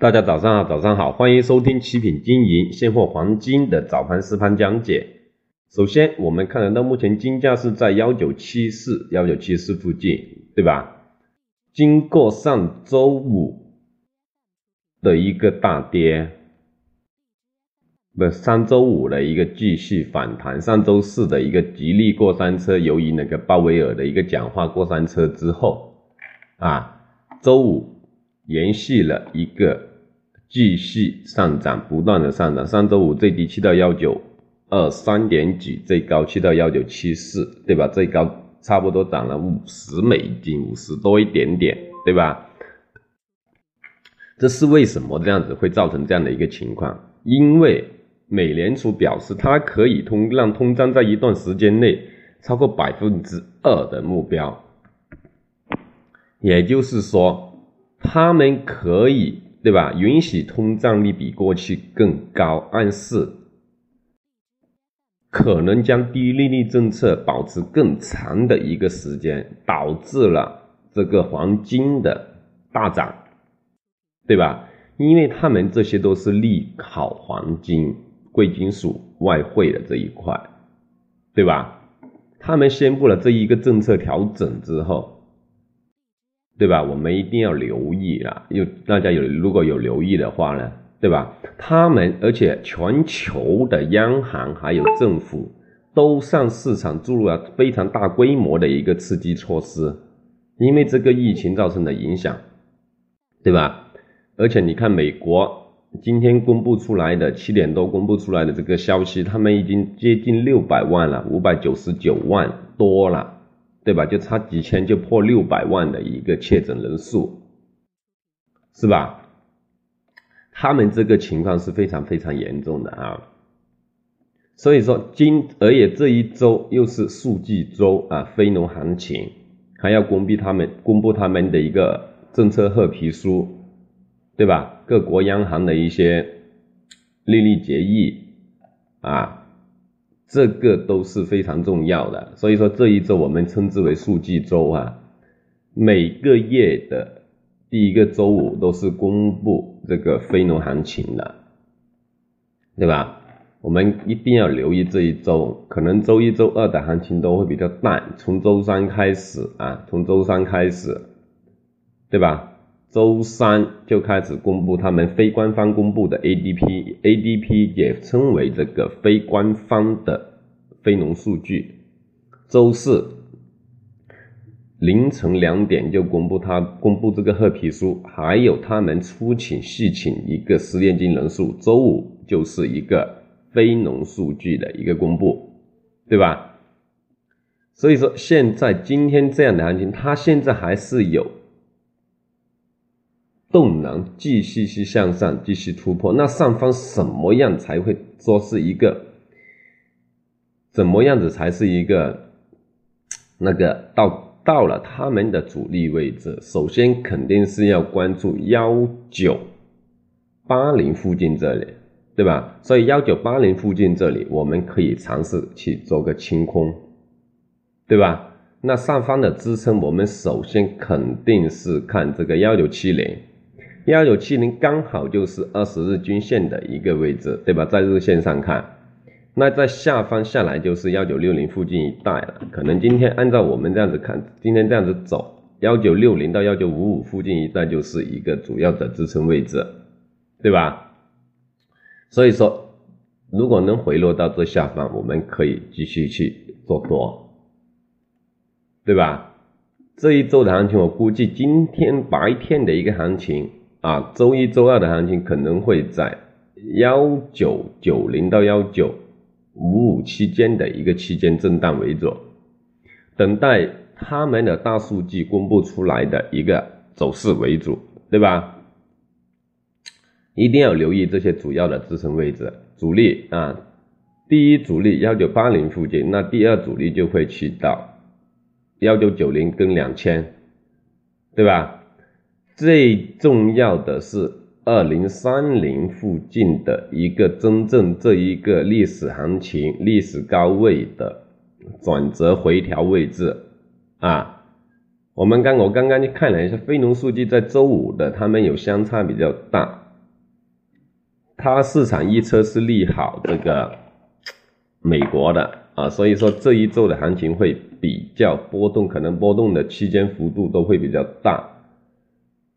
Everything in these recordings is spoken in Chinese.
大家早上好，早上好，欢迎收听七品金银现货黄金的早盘实盘讲解。首先，我们看得到目前金价是在幺九七四、幺九七四附近，对吧？经过上周五的一个大跌，不，上周五的一个继续反弹，上周四的一个吉利过山车，由于那个鲍威尔的一个讲话过山车之后，啊，周五延续了一个。继续上涨，不断的上涨。上周五最低去到幺九二三点几，最高去到幺九七四，对吧？最高差不多涨了五十美金，五十多一点点，对吧？这是为什么这样子会造成这样的一个情况？因为美联储表示，它可以通让通胀在一段时间内超过百分之二的目标，也就是说，他们可以。对吧？允许通胀率比过去更高，暗示可能将低利率政策保持更长的一个时间，导致了这个黄金的大涨，对吧？因为他们这些都是利好黄金、贵金属、外汇的这一块，对吧？他们宣布了这一个政策调整之后。对吧？我们一定要留意了，有大家有如果有留意的话呢，对吧？他们而且全球的央行还有政府都向市场注入了非常大规模的一个刺激措施，因为这个疫情造成的影响，对吧？而且你看美国今天公布出来的七点多公布出来的这个消息，他们已经接近六百万了，五百九十九万多了。对吧？就差几千就破六百万的一个确诊人数，是吧？他们这个情况是非常非常严重的啊。所以说今而且这一周又是数据周啊，非农行情还要公布他们公布他们的一个政策褐皮书，对吧？各国央行的一些利率决议啊。这个都是非常重要的，所以说这一周我们称之为数据周啊。每个月的第一个周五都是公布这个非农行情的，对吧？我们一定要留意这一周，可能周一周二的行情都会比较淡，从周三开始啊，从周三开始，对吧？周三就开始公布他们非官方公布的 ADP，ADP 也称为这个非官方的非农数据。周四凌晨两点就公布他公布这个褐皮书，还有他们出请续请一个失业金人数。周五就是一个非农数据的一个公布，对吧？所以说现在今天这样的行情，它现在还是有。动能继续去向上，继续突破。那上方什么样才会说是一个？怎么样子才是一个？那个到到了他们的主力位置，首先肯定是要关注幺九八零附近这里，对吧？所以幺九八零附近这里，我们可以尝试去做个清空，对吧？那上方的支撑，我们首先肯定是看这个幺九七零。幺九七零刚好就是二十日均线的一个位置，对吧？在日线上看，那在下方下来就是幺九六零附近一带了。可能今天按照我们这样子看，今天这样子走，幺九六零到幺九五五附近一带就是一个主要的支撑位置，对吧？所以说，如果能回落到这下方，我们可以继续去做多，对吧？这一周的行情，我估计今天白天的一个行情。啊，周一、周二的行情可能会在幺九九零到幺九五五期间的一个区间震荡为主，等待他们的大数据公布出来的一个走势为主，对吧？一定要留意这些主要的支撑位置，主力啊，第一主力幺九八零附近，那第二主力就会去到幺九九零跟两千，对吧？最重要的是二零三零附近的一个真正这一个历史行情、历史高位的转折回调位置啊。我们刚我刚刚去看了一下非农数据，在周五的他们有相差比较大，它市场预测是利好这个美国的啊，所以说这一周的行情会比较波动，可能波动的区间幅度都会比较大。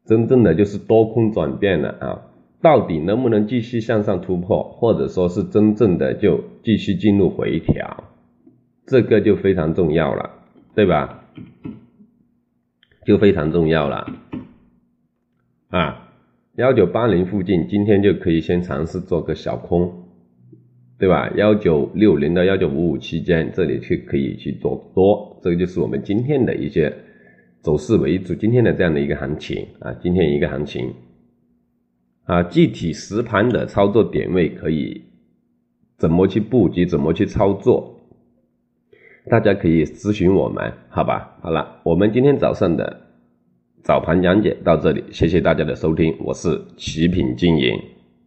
真正的就是多空转变了啊，到底能不能继续向上突破，或者说是真正的就继续进入回调，这个就非常重要了，对吧？就非常重要了啊。幺九八零附近，今天就可以先尝试做个小空，对吧？幺九六零到幺九五五期间，这里去可以去做多，这个就是我们今天的一些走势为主，今天的这样的一个行情啊，今天一个行情啊，具体实盘的操作点位可以怎么去布局，怎么去操作，大家可以咨询我们，好吧？好了，我们今天早上的。早盘讲解到这里，谢谢大家的收听，我是奇品经营。